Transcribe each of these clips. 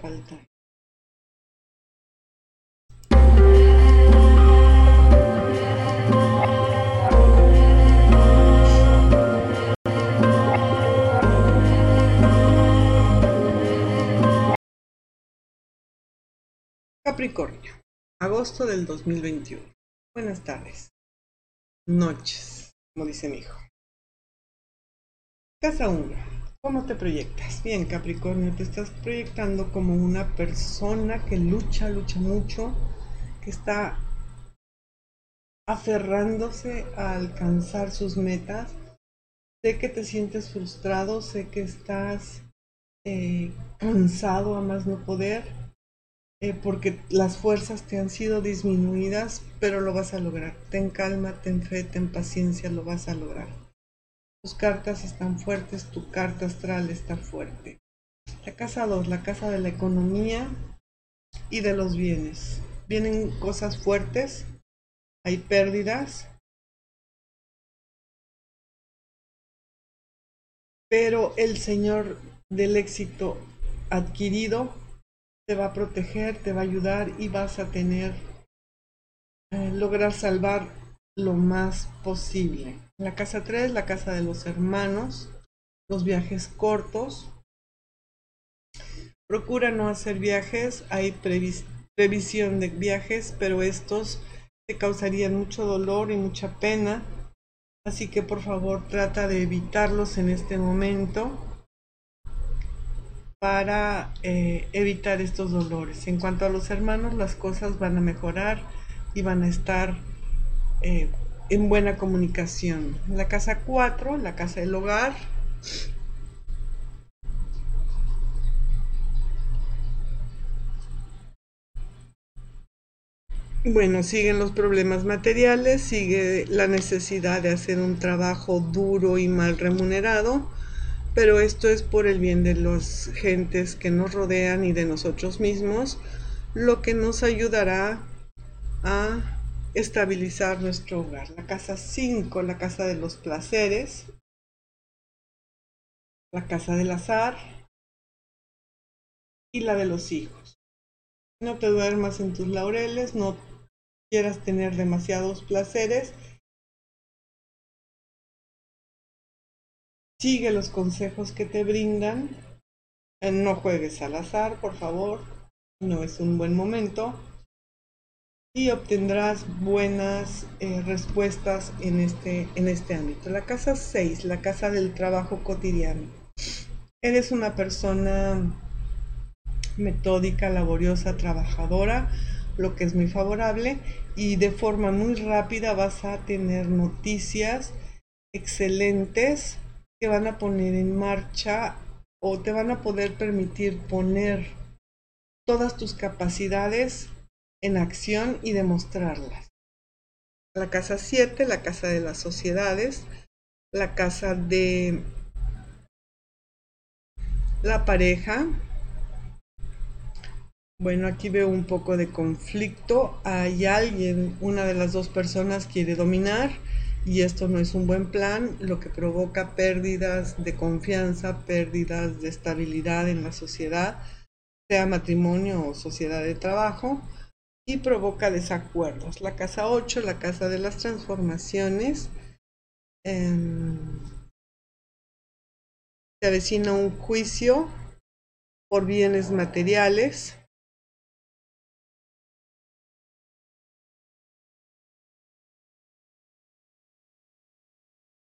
falta. Capricornio, agosto del 2021. Buenas tardes. Noches, como dice mi hijo. Casa 1. ¿Cómo te proyectas? Bien, Capricornio, te estás proyectando como una persona que lucha, lucha mucho, que está aferrándose a alcanzar sus metas. Sé que te sientes frustrado, sé que estás eh, cansado a más no poder, eh, porque las fuerzas te han sido disminuidas, pero lo vas a lograr. Ten calma, ten fe, ten paciencia, lo vas a lograr. Tus cartas están fuertes, tu carta astral está fuerte. La casa 2, la casa de la economía y de los bienes. Vienen cosas fuertes, hay pérdidas, pero el Señor del éxito adquirido te va a proteger, te va a ayudar y vas a tener, eh, lograr salvar lo más posible. La casa 3, la casa de los hermanos, los viajes cortos. Procura no hacer viajes, hay previsión de viajes, pero estos te causarían mucho dolor y mucha pena. Así que por favor trata de evitarlos en este momento para eh, evitar estos dolores. En cuanto a los hermanos, las cosas van a mejorar y van a estar eh, en buena comunicación. La casa 4, la casa del hogar. Bueno, siguen los problemas materiales, sigue la necesidad de hacer un trabajo duro y mal remunerado, pero esto es por el bien de las gentes que nos rodean y de nosotros mismos, lo que nos ayudará a estabilizar nuestro hogar. La casa 5, la casa de los placeres, la casa del azar y la de los hijos. No te duermas en tus laureles, no quieras tener demasiados placeres. Sigue los consejos que te brindan. No juegues al azar, por favor. No es un buen momento y obtendrás buenas eh, respuestas en este, en este ámbito. La casa 6, la casa del trabajo cotidiano. Eres una persona metódica, laboriosa, trabajadora, lo que es muy favorable y de forma muy rápida vas a tener noticias excelentes que van a poner en marcha o te van a poder permitir poner todas tus capacidades en acción y demostrarlas. La casa 7, la casa de las sociedades, la casa de la pareja. Bueno, aquí veo un poco de conflicto. Hay alguien, una de las dos personas quiere dominar y esto no es un buen plan, lo que provoca pérdidas de confianza, pérdidas de estabilidad en la sociedad, sea matrimonio o sociedad de trabajo y provoca desacuerdos. La casa 8, la casa de las transformaciones. Em, se avecina un juicio por bienes materiales.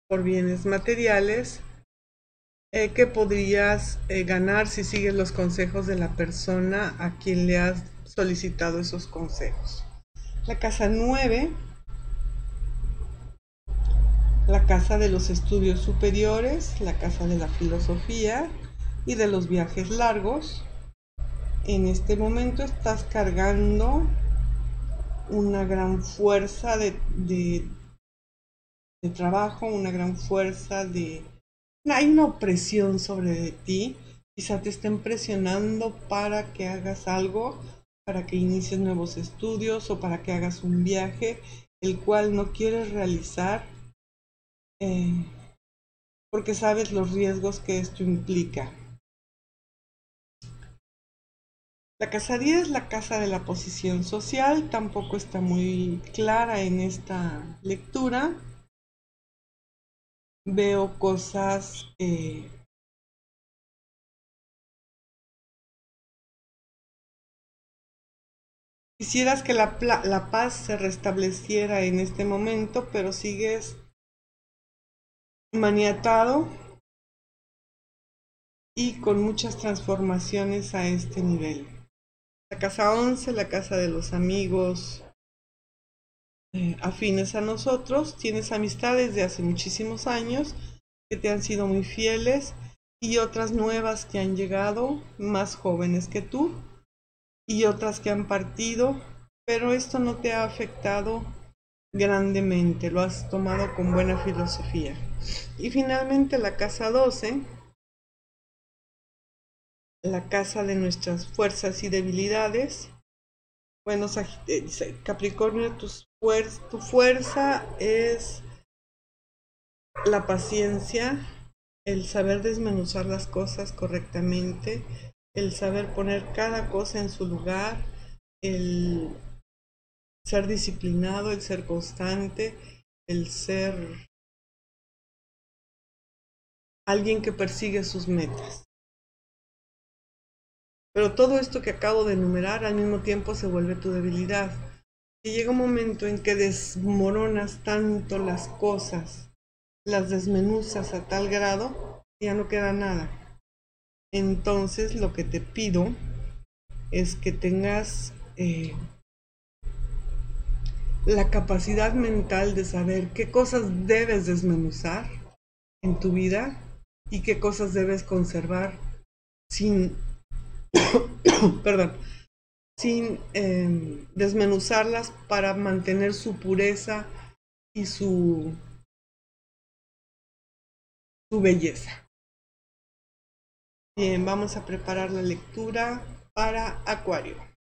Por bienes materiales eh, que podrías eh, ganar si sigues los consejos de la persona a quien le has solicitado esos consejos. La casa 9, la casa de los estudios superiores, la casa de la filosofía y de los viajes largos. En este momento estás cargando una gran fuerza de, de, trabajo, una gran fuerza de... Hay una opresión sobre ti, quizá te estén presionando para que hagas algo para que inicies nuevos estudios o para que hagas un viaje el cual no quieres realizar eh, porque sabes los riesgos que esto implica. La casa 10 es la casa de la posición social, tampoco está muy clara en esta lectura. Veo cosas eh, Quisieras que la, la, paz se restableciera en este momento, pero sigues maniatado y con muchas transformaciones a este nivel. La casa 11, la casa de los amigos eh, afines a nosotros, tienes amistades de hace muchísimos años que te han sido muy fieles y otras nuevas que han llegado, más jóvenes que tú y otras que han partido, pero esto no te ha afectado grandemente, lo has tomado con buena filosofía. Y finalmente la casa 12 la casa de nuestras fuerzas y debilidades. Bueno, eh, Capricornio, tu, tu fuerza es la paciencia, el saber desmenuzar las cosas correctamente, el saber poner cada cosa en su lugar, el ser disciplinado, el ser constante, el ser alguien que persigue sus metas. Pero todo esto que acabo de enumerar al mismo tiempo se vuelve tu debilidad. Y llega un momento en que desmoronas tanto las cosas, las desmenuzas a tal grado, que ya no queda nada. Entonces lo que te pido es que tengas eh, la capacidad mental de saber qué cosas debes desmenuzar en tu vida y qué cosas debes conservar sin perdón, sin em, desmenuzarlas para mantener su pureza y su, su belleza. Bien, vamos a preparar la lectura para Acuario.